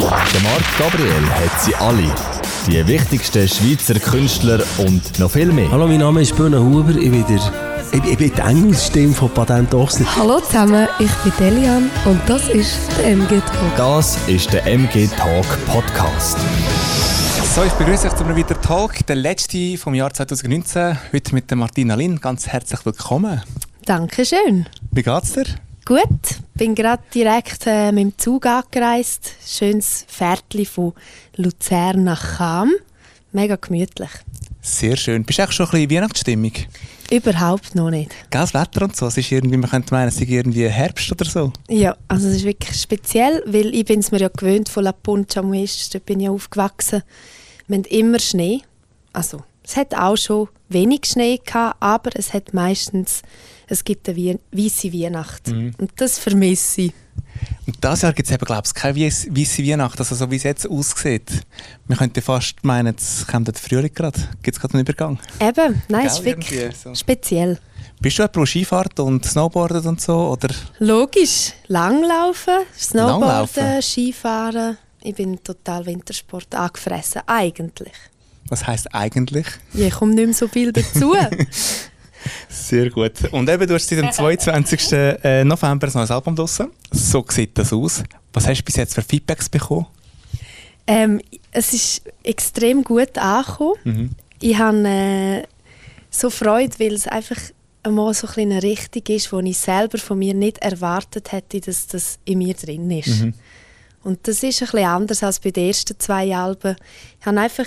Der Marc Gabriel hat sie alle. Die wichtigsten Schweizer Künstler und noch viel mehr. Hallo, mein Name ist Böhne Huber. Ich bin, der, ich, ich bin die Engelsstimme von Patent Ochsner. Hallo zusammen, ich bin Delian und das ist der MG Talk. Das ist der MG Talk Podcast. So, ich begrüße euch zu einem weiteren Talk, der letzte vom Jahr 2019. Heute mit der Martina Lin. Ganz herzlich willkommen. Dankeschön. Wie geht's dir? Gut, bin gerade direkt äh, mit dem Zug angereist. Schönes Fährtli von Luzern nach Cham. Mega gemütlich. Sehr schön. Bist du auch schon ein bisschen Weihnachtsstimmung? Überhaupt noch nicht. Geiles Wetter und so. Es ist irgendwie, man könnte meinen, es sei irgendwie Herbst oder so. Ja, also es ist wirklich speziell, weil ich bin es mir ja gewöhnt von La Puncha Muist, dort bin ich aufgewachsen. Wir haben immer Schnee. Also, es hat auch schon wenig Schnee gehabt, aber es hat meistens, es gibt eine weiße Weihnacht. Mhm. Und das vermisse ich. Und dieses Jahr gibt es eben, glaube ich, keine weiße Weihnacht, also so wie es jetzt aussieht. Man könnte fast meinen, es kommt der Frühling gerade. Gibt es gerade einen Übergang? Eben, nein, es ist wirklich so. speziell. Bist du jemand, der Skifahrt und Snowboardet und so? Oder? Logisch, Langlaufen, Snowboarden, Langlaufen? Skifahren. Ich bin total Wintersport angefressen, eigentlich. Was heisst eigentlich? Ja, Ich komme nicht mehr so viel dazu. Sehr gut. Und eben, du hast seit dem 22. äh, November ein neues Album draussen. So sieht das aus. Was hast du bis jetzt für Feedbacks bekommen? ähm, es ist extrem gut angekommen. Mhm. Ich habe äh, so Freude, weil es einfach einmal so ein eine Richtung ist, wo ich selber von mir nicht erwartet hätte, dass das in mir drin ist. Mhm. Und das ist ein bisschen anders als bei den ersten zwei Alben. Ich habe einfach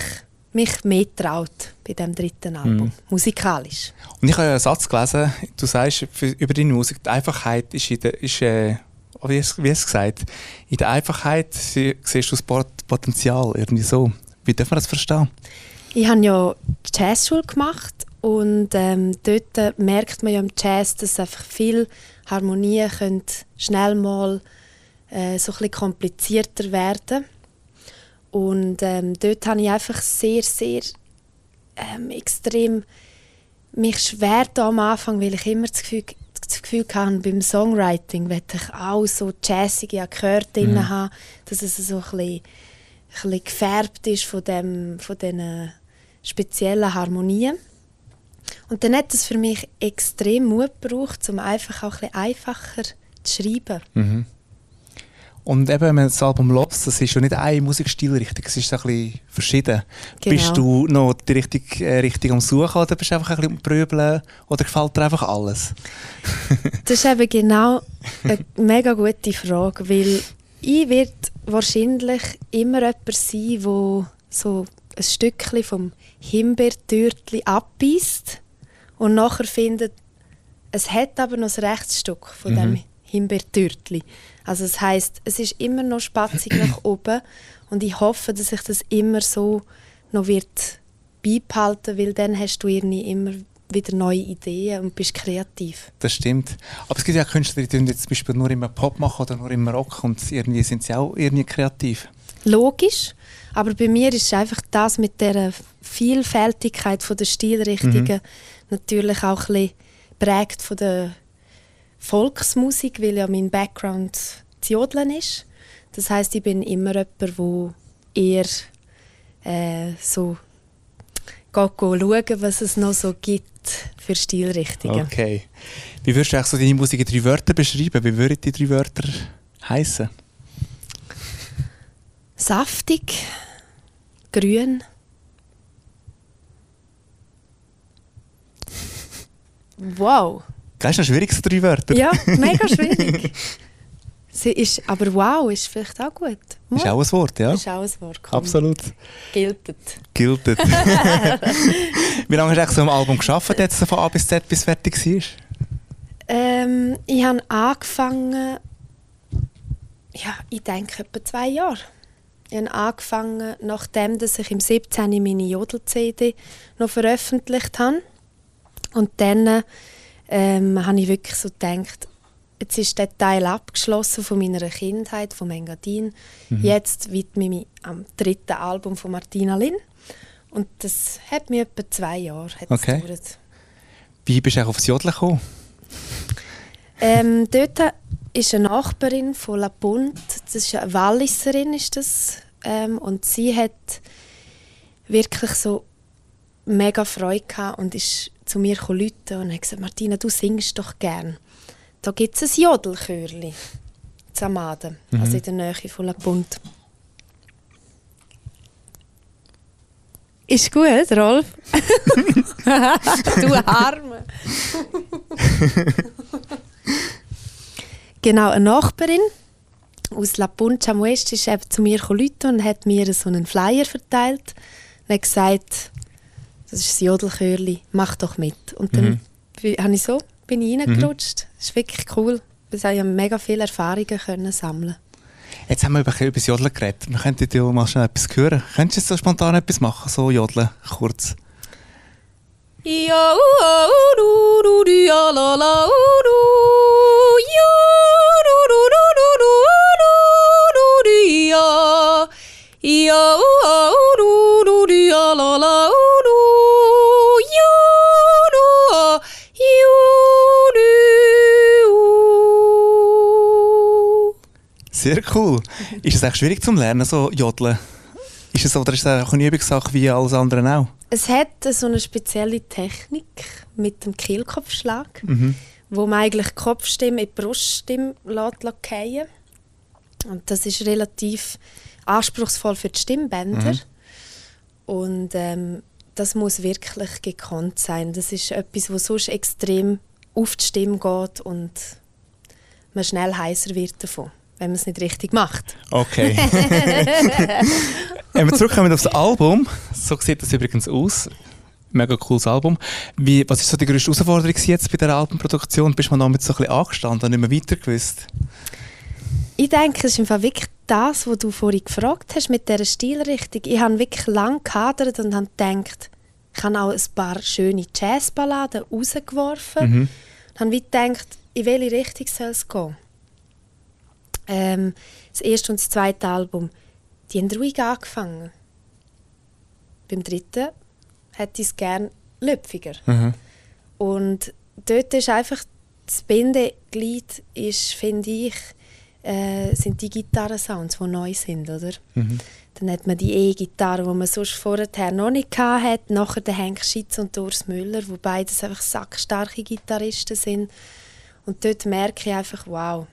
mich mehr getraut bei dem dritten Album, Mhm. musikalisch. Und ich habe ja einen Satz gelesen, du sagst für, über deine Musik, die Einfachheit ist, in der, ist äh, wie hast wie du gesagt, in der Einfachheit sie- siehst du das Pot- Potenzial, irgendwie so. Wie darf man das verstehen? Ich habe ja Jazzschule gemacht und ähm, dort merkt man ja im Jazz, dass einfach viele Harmonien können schnell mal äh, so ein bisschen komplizierter werden. Und ähm, dort habe ich einfach sehr, sehr ähm, extrem mich schwer da am Anfang, weil ich immer das Gefühl, das Gefühl hatte, beim Songwriting möchte ich auch so jazzige Akkorde drin haben, dass es so ein bisschen, ein bisschen gefärbt ist von, dem, von diesen speziellen Harmonien. Und dann hat es für mich extrem Mut gebraucht, um einfach auch ein bisschen einfacher zu schreiben. Und eben, wenn man das Album hört, das ist ja nicht eine Musikstilrichtung, es ist ein bisschen verschieden. Genau. Bist du noch die richtige äh, Richtung am Suchen oder bist du einfach ein bisschen am Prübeln oder gefällt dir einfach alles? Das ist eben genau eine mega gute Frage, weil ich werde wahrscheinlich immer jemand sein, der so ein Stückchen vom Himbeertürtli abbeißt und nachher findet, es hat aber noch ein Rechtsstück von dem Himbeertürtli. Also das heißt, es ist immer noch spatzig nach oben und ich hoffe, dass ich das immer so noch wird beibehalten, weil dann hast du irgendwie immer wieder neue Ideen und bist kreativ. Das stimmt. Aber es gibt ja auch Künstler, die tun jetzt zum Beispiel nur immer Pop machen oder nur immer Rock und irgendwie sind sie auch irgendwie kreativ. logisch. Aber bei mir ist einfach das mit der Vielfältigkeit von der Stilrichtungen natürlich auch ein bisschen prägt von der Volksmusik, weil ja mein Background das Jodeln ist. Das heißt, ich bin immer jemand, der eher äh, so geht schauen, was es noch so gibt für Stilrichtungen. Okay. Wie würdest du eigentlich so deine Musik in drei Wörter beschreiben? Wie würden die drei Wörter heißen? Saftig, grün. Wow. Das ist noch schwierig, so drei Wörter. Ja, mega schwierig. Sie ist, aber wow ist vielleicht auch gut. Ist auch ein Wort, ja? Ist auch ein Wort. komm. Absolut. Giltet. Giltet. Wie lange hast du eigentlich so am Album geschafft, jetzt von A bis Z, bis es fertig war? Ähm, ich habe angefangen, ja, ich denke etwa zwei Jahre. Ich habe angefangen, nachdem dass ich im 17. meine Jodel-CD noch veröffentlicht habe. Und dann ähm, habe ich wirklich so gedacht, jetzt ist der Teil abgeschlossen von meiner Kindheit, von Engadin. Jetzt widme ich mich am dritten Album von Martina Lin. Und das hat mir etwa zwei Jahre Okay. gedauert. Wie bist du eigentlich aufs Jodeln gekommen? Ähm, dort ist eine Nachbarin von La Punt. Das ist eine Walliserin, ist das. Ähm, und sie hat wirklich so mega Freude gehabt und ist zu mir gekommen und hat gesagt, Martina, du singst doch gern. Da gibt es ein Jodelchörli. Zamaden, mhm. also in der Nähe von La Punt. Ist gut, Rolf? du Arme. genau, eine Nachbarin aus La Punta Muest ist eben zu mir gekommen und hat mir so einen Flyer verteilt und hat gesagt, das ist das Jodelchörli, mach doch mit. Und dann mhm. habe ich so, bin ich reingerutscht. Mhm. Das ist wirklich cool. Ich habe mega viele Erfahrungen können sammeln Jetzt haben wir über, das Jodeln geredet. Wir könnten dir mal schnell etwas hören. Könntest du jetzt so spontan etwas machen, so Jodeln, kurz? Ja, du, du, du, ja, la, la, du, ja, Sehr cool. Ist es echt schwierig zum Lernen, so Jodeln? Ist es, oder ist es auch eine Übungssache wie alles andere auch? Es hat so eine spezielle Technik mit dem Kehlkopfschlag, mhm. wo man eigentlich die Kopfstimme in die Bruststimme lässt, lässt Und das ist relativ anspruchsvoll für die Stimmbänder. Mhm. Und ähm, das muss wirklich gekonnt sein. Das ist etwas, was sonst extrem auf die Stimme geht und man schnell heißer wird davon wenn man es nicht richtig macht. Okay. wenn wir zurückkommen auf das Album, so sieht das übrigens aus. Mega cooles Album. Wie, was ist so die größte Herausforderung jetzt bei der Albumproduktion? Bist du noch mit so ein bisschen angestanden und nicht mehr weiter gewusst? Ich denke, es ist einfach wirklich das, was du vorhin gefragt hast mit dieser Stilrichtung. Ich habe wirklich lange gehadert und habe gedacht, ich habe auch ein paar schöne Jazzballaden rausgeworfen. Mhm. Und habe gedacht, in welche Richtung soll es gehen? Ähm, das erste und das zweite Album, die haben ruhig angefangen. Beim dritten hätte ich es gerne löpfiger. Mhm. Und dort ist einfach das Bindeglied, ist, finde ich, äh, sind die Gitarrensounds, die neu sind, oder? Mhm. Dann hat man die E-Gitarre, die man sonst vorher noch nicht hatte. Nachher der Henk Schitz und Urs Müller, wo beides einfach sackstarke Gitarristen sind. Und dort merke ich einfach, wow,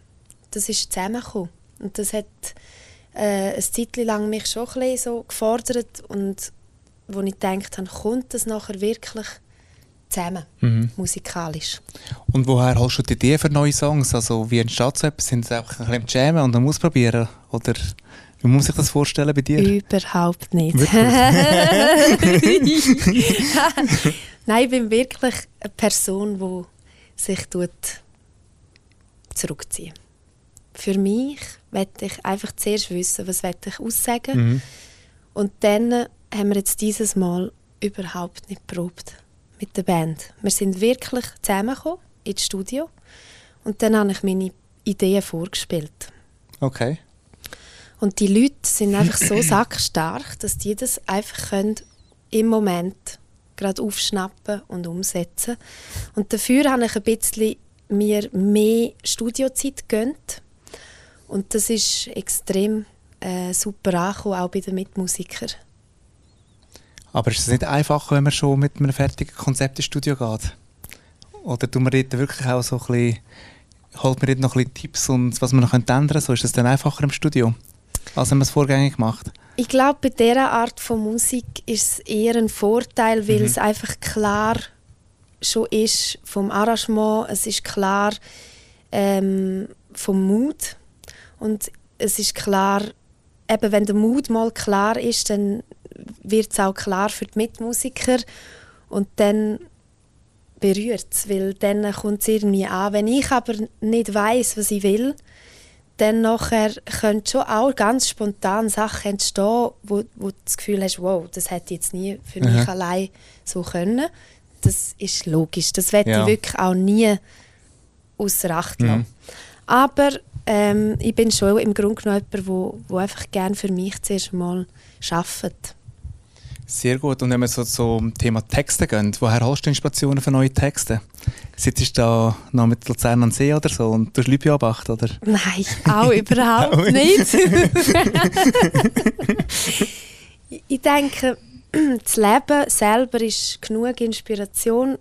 das ist zusammengekommen. Und das hat äh, eine Zeit lang mich schon ein so gefordert und wo ich gedacht habe, kommt das nachher wirklich zusammen, mhm. musikalisch. Und woher hast du die Idee für neue Songs? Also wie entsteht so etwas? Sind es einfach ein bisschen jammen und dann ausprobieren? Oder wie muss ich das vorstellen bei dir? Überhaupt nicht. Nein, ich bin wirklich eine Person, die sich zurückziehen für mich möchte ich einfach zuerst wissen, was ich aussagen mhm. Und dann haben wir jetzt dieses Mal überhaupt nicht probt mit der Band. Wir sind wirklich zusammengekommen ins Studio und dann habe ich meine Ideen vorgespielt. Okay. Und die Leute sind einfach so sackstark, dass die das einfach können im Moment gerade aufschnappen und umsetzen. Und dafür habe ich ein bisschen mir mehr Studiozeit gönnt und das ist extrem äh, super angekommen, auch bei den Mitmusikern. Aber ist es nicht einfach, wenn man schon mit einem fertigen Konzept ins Studio geht? Oder tut man dort wirklich auch so ein bisschen, holt man dort noch ein bisschen Tipps und was man noch ändern könnte? So ist es dann einfacher im Studio, als wenn man es vorgängig macht? Ich glaube, bei dieser Art von Musik ist es eher ein Vorteil, weil mhm. es einfach klar schon ist vom Arrangement, es ist klar ähm, vom Mut und es ist klar, eben wenn der Mut mal klar ist, dann wird es auch klar für die Mitmusiker und dann berührt es, weil dann kommt es irgendwie an. Wenn ich aber nicht weiß, was ich will, dann nachher können schon auch ganz spontan Sachen entstehen, wo, wo du das Gefühl hast, wow, das hätte ich jetzt nie für mich mhm. allein so können. Das ist logisch. Das werde ja. ich wirklich auch nie außer Acht lassen. Mhm. Aber ähm, ich bin schon im Grunde genommen jemand, der einfach gerne für mich zuerst mal arbeitet. Sehr gut. Und wenn wir so zum Thema Texte gehen, woher hast du Inspirationen für neue Texte? Sitzt du da noch mit Luzern an See oder so und du Leute beobachten, oder? Nein, auch überhaupt nicht. ich denke, das Leben selber ist genug Inspiration.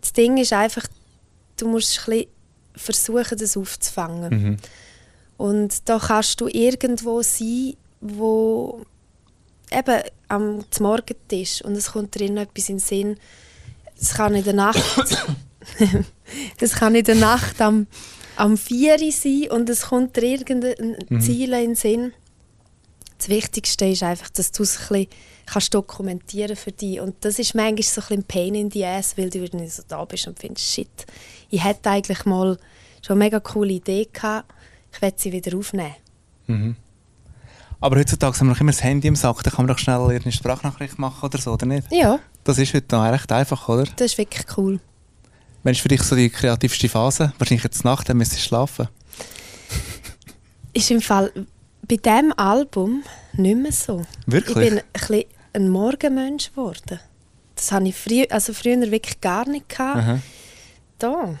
Das Ding ist einfach, du musst ein bisschen versuchen, das aufzufangen. Mhm. Und da kannst du irgendwo sein, wo eben am Morgentisch und es kommt drin etwas in den Sinn. Es kann in der Nacht, das kann in der Nacht am, am 4 Uhr sein und es kommt dir irgendein Mhm. Ziel in den Sinn. Das Wichtigste ist einfach, dass du es ein kannst dokumentieren für dich. Und das ist manchmal so ein bisschen Pain in the ass, weil du dann so da bist und findest, shit, ich hätte eigentlich mal schon eine mega coole Idee gehabt, ich werde sie wieder aufnehmen. Mhm. Aber heutzutage haben wir noch immer das Handy im Sack, da kann man doch schnell eine Sprachnachricht machen oder so, oder nicht? Ja, Das ist heute noch recht einfach, oder? das ist wirklich cool. Wenn ist für dich so die kreativste Phase? Wahrscheinlich jetzt Nacht, dann müsstest du schlafen. Ist im Fall bei diesem Album nicht mehr so. Wirklich? Ich bin ein, bisschen ein Morgenmensch geworden. Das habe ich früher, also früher wirklich gar nicht gehabt. Aha. Da,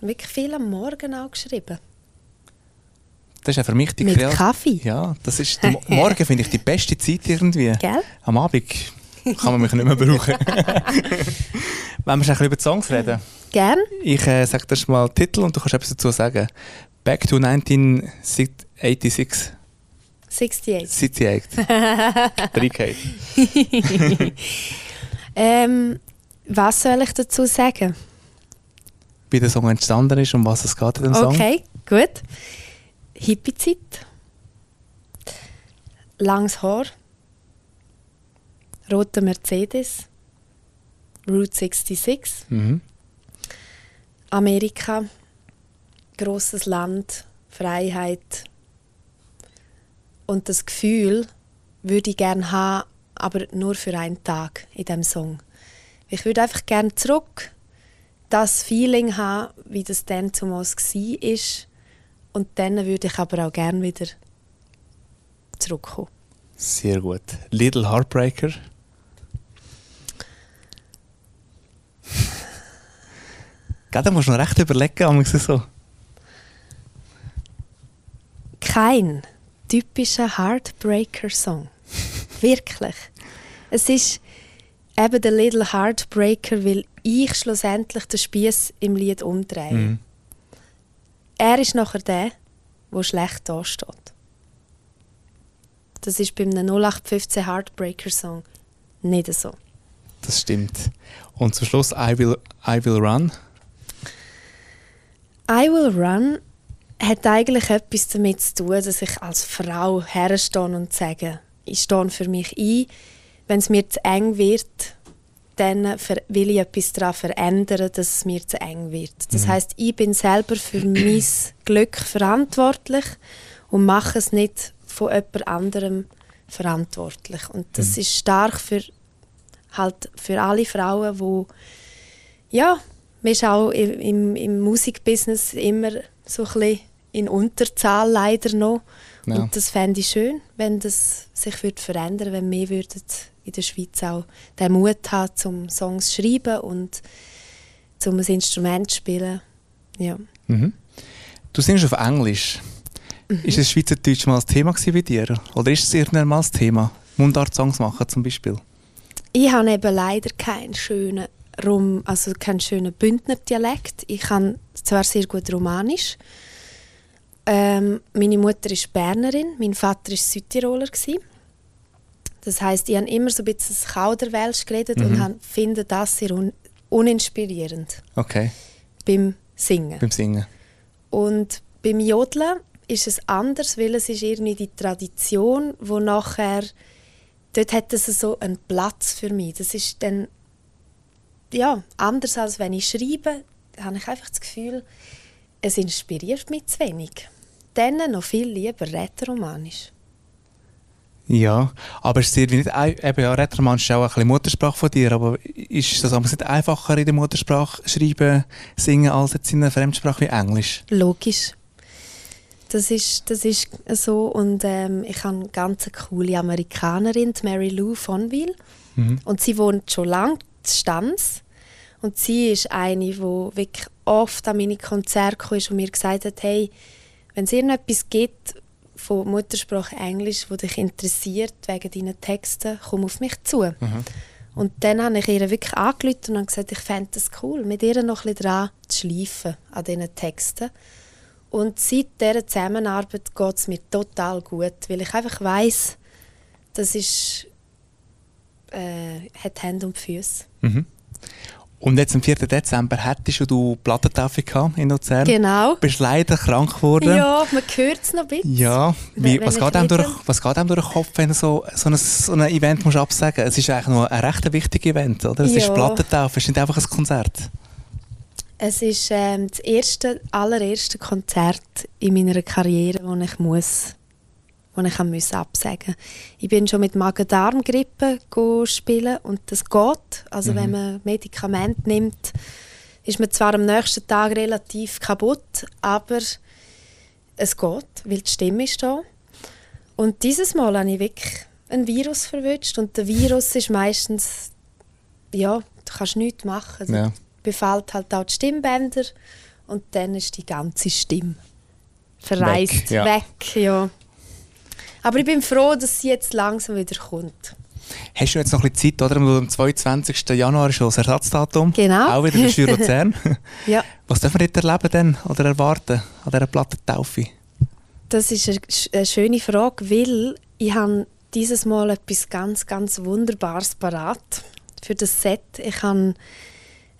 wirklich viel am Morgen auch geschrieben. Das ist ja für mich die Mit. Kaffee. Ja, das ist Morgen finde ich die beste Zeit irgendwie. Gell? Am Abend kann man mich nicht mehr brauchen. Wenn wir schon über die Songs reden. Gern? Ich äh, sage dir mal den Titel und du kannst etwas dazu sagen. Back to 1986. 68. 78. Reingehört. Ähm, was soll ich dazu sagen? Wie der Song entstanden ist und was es geht in dem Song. Okay, gut. Hippie-Zeit. Langes Haar. Roter Mercedes. Route 66. Mhm. Amerika. Großes Land. Freiheit. Und das Gefühl würde ich gerne haben, aber nur für einen Tag in diesem Song. Ich würde einfach gerne zurück das Feeling haben, wie das dann zumal war. Und dann würde ich aber auch gerne wieder zurückkommen. Sehr gut. Little Heartbreaker. Gell, da musst du noch recht überlegen, aber so. Kein typischer Heartbreaker-Song. Wirklich. Es ist eben der Little Heartbreaker, weil ich schlussendlich den Spieß im Lied umdrehe. Mhm. Er ist nachher der, der schlecht dasteht. Das ist bei einem 0815 Heartbreaker-Song nicht so. Das stimmt. Und zum Schluss I Will, I will Run. I Will Run hat eigentlich etwas damit zu tun, dass ich als Frau herstehe und sage, ich stehe für mich ein. Wenn es mir zu eng wird, dann will ich etwas daran verändern, dass es mir zu eng wird. Das heißt, ich bin selber für mein Glück verantwortlich und mache es nicht von jemand anderem verantwortlich. Und das ist stark für halt für alle Frauen, wo ja, man ist auch im, im, Musikbusiness immer so ein bisschen in Unterzahl leider noch. Ja. Und das fände ich schön, wenn das sich würde verändern wenn mehr würden in der Schweiz auch den Mut haben, zum Songs zu schreiben und zum ein Instrument zu spielen. Ja. Mhm. Du singst auf Englisch. Ist das Schweizerdeutsch mal ein Thema gewesen bei dir? Oder ist es irgendwann mal ein Thema? Mundart-Songs machen zum Beispiel? Ich habe eben leider keinen schönen Rom, also keinen schönen Bündner Dialekt. Ich kann zwar sehr gut Romanisch. Ähm, meine Mutter ist Bernerin, mein Vater ist Südtiroler gsi. Das heißt, ich habe immer so ein bisschen das Kauderwelsch geredet und habe- finde das sehr un uninspirierend Okay, beim Singen. beim Singen. Und beim Jodeln ist es anders, weil es ist irgendwie die Tradition, wo nachher dort hat es so einen Platz für mich. Das ist dann ja anders als wenn ich schreibe, habe ich einfach das Gefühl, es inspiriert mich zu wenig. Dann noch viel lieber Rätoromanisch. Ja, aber es ist dir wie nicht, eben ja, Rätoromanisch ist auch ein bisschen Muttersprache von dir, aber ist das aber nicht einfacher in der Muttersprache schreiben, singen, als jetzt in einer Fremdsprache wie Englisch? Logisch. Das ist, das ist so. Und ähm, ich habe eine ganz coole Amerikanerin, die Mary Lou Vonville. Mhm. Und sie wohnt schon lange in Stanz. Und sie ist eine, die wirklich oft an meine Konzerte kam und mir gesagt hat, hey, wenn es irgendetwas gibt von Muttersprache Englisch, wo dich interessiert wegen deinen Texten, komm auf mich zu. Mhm. Und dann habe ich ihr wirklich angerufen und gesagt, ich fände es cool, mit ihr noch ein bisschen dran zu schleifen an diesen Texten. Und seit dieser Zusammenarbeit geht es mir total gut, weil ich einfach weiss, das ist, äh, hat Hände und Füße. Mhm. Und jetzt am 4. Dezember hattest du Plattentaufe gehabt in Luzern. Genau. Bist leider krank geworden. Ja, man hört es noch ein bisschen. Ja, wie, was, geht einem durch, was geht einem durch den Kopf, wenn du so, so, ein, so ein Event musst absagen Es ist eigentlich noch ein recht wichtiges Event, oder? Es ist Ja. Plattentaufe, es ist nicht einfach ein Konzert. Es ist ähm, das erste, allererste Konzert in meiner Karriere, wo ich muss, wo ich müssen absagen. Ich bin schon mit Magen-Darm-Grippe spielen und das geht. Also wenn man Medikamente nimmt, ist man zwar am nächsten Tag relativ kaputt, aber es geht, weil die Stimme ist da. Und dieses Mal habe ich wirklich ein Virus verwünscht und der Virus ist meistens, ja, du kannst nichts machen. Ja. Befällt halt auch die Stimmbänder und dann ist die ganze Stimme verreist, Weg, weg, ja. Aber ich bin froh, dass sie jetzt langsam wieder kommt. Hast du jetzt noch ein bisschen Zeit, oder? Am 22. Januar ist schon das Ersatzdatum. Genau. Auch wieder in Jury Luzern. Ja, Was dürfen wir dort erleben denn, oder erwarten an dieser Plattentaufe? das ist eine, sch- eine schöne Frage, weil ich habe dieses Mal etwas ganz, ganz Wunderbares parat für das Set. Ich habe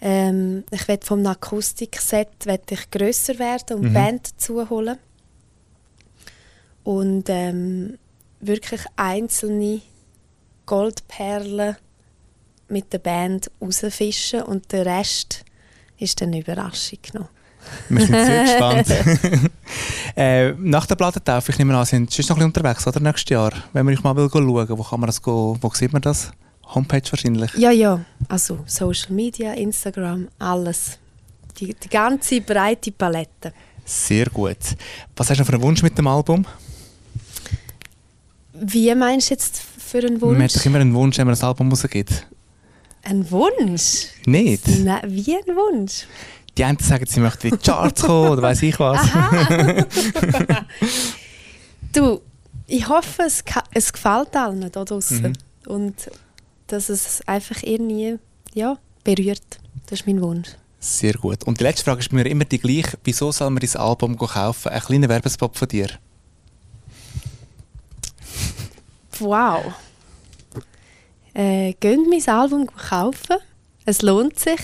ähm, ich werde vom Akustikset werde ich grösser werden und Mhm. Band dazu holen und ähm, wirklich einzelne Goldperlen mit der Band rausfischen und der Rest ist dann eine Überraschung noch. Wir sind sehr gespannt. äh, nach der Plattentaufe, ich nehme an, sind Sie noch ein bisschen unterwegs, oder? Nächstes Jahr, wenn man euch mal will schauen will, wo kann man das go, wo sieht man das? Homepage wahrscheinlich. Ja, ja, also Social Media, Instagram, alles. Die, die ganze breite Palette. Sehr gut. Was hast du noch für einen Wunsch mit dem Album? Wie meinst du jetzt für einen Man hat Wunsch? doch immer einen Wunsch, wenn man ein Album rausgibt. Ein Wunsch? Nicht? Nein, wie ein Wunsch? Die einen sagen, sie möchten in die Charts kommen oder weiß ich was. Du, ich hoffe, es, es gefällt allen da draußen. Mhm. Und dass es einfach irgendwie ja, berührt. Das ist mein Wunsch. Sehr gut. Und die letzte Frage ist mir immer die gleiche. Wieso soll man dein Album kaufen? Ein kleiner Werbespot von dir. Wow. Äh, gönnt mein Album kaufen. Es lohnt sich.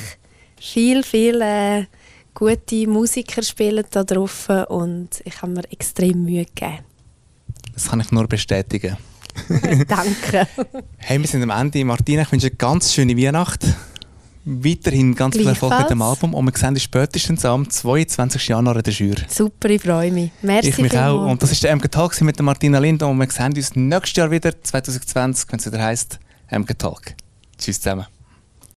Viel, viel äh, gute Musiker spielen da drauf und ich habe mir extrem Mühe gegeben. Das kann ich nur bestätigen. Danke. Hey, wir sind am Ende. Martina, ich wünsche eine ganz schöne Weihnacht. Weiterhin ganz viel Erfolg mit dem. Album. Und wir sehen uns spätestens am 22. Januar in der Jury. Super, ich freue mich. Merci ich mich auch. vielmals. Und das ist der MG Talk mit der Martina Lind. Und wir sehen uns nächstes Jahr wieder, 2020, wenn es wieder heisst MG Talk. Tschüss zusammen.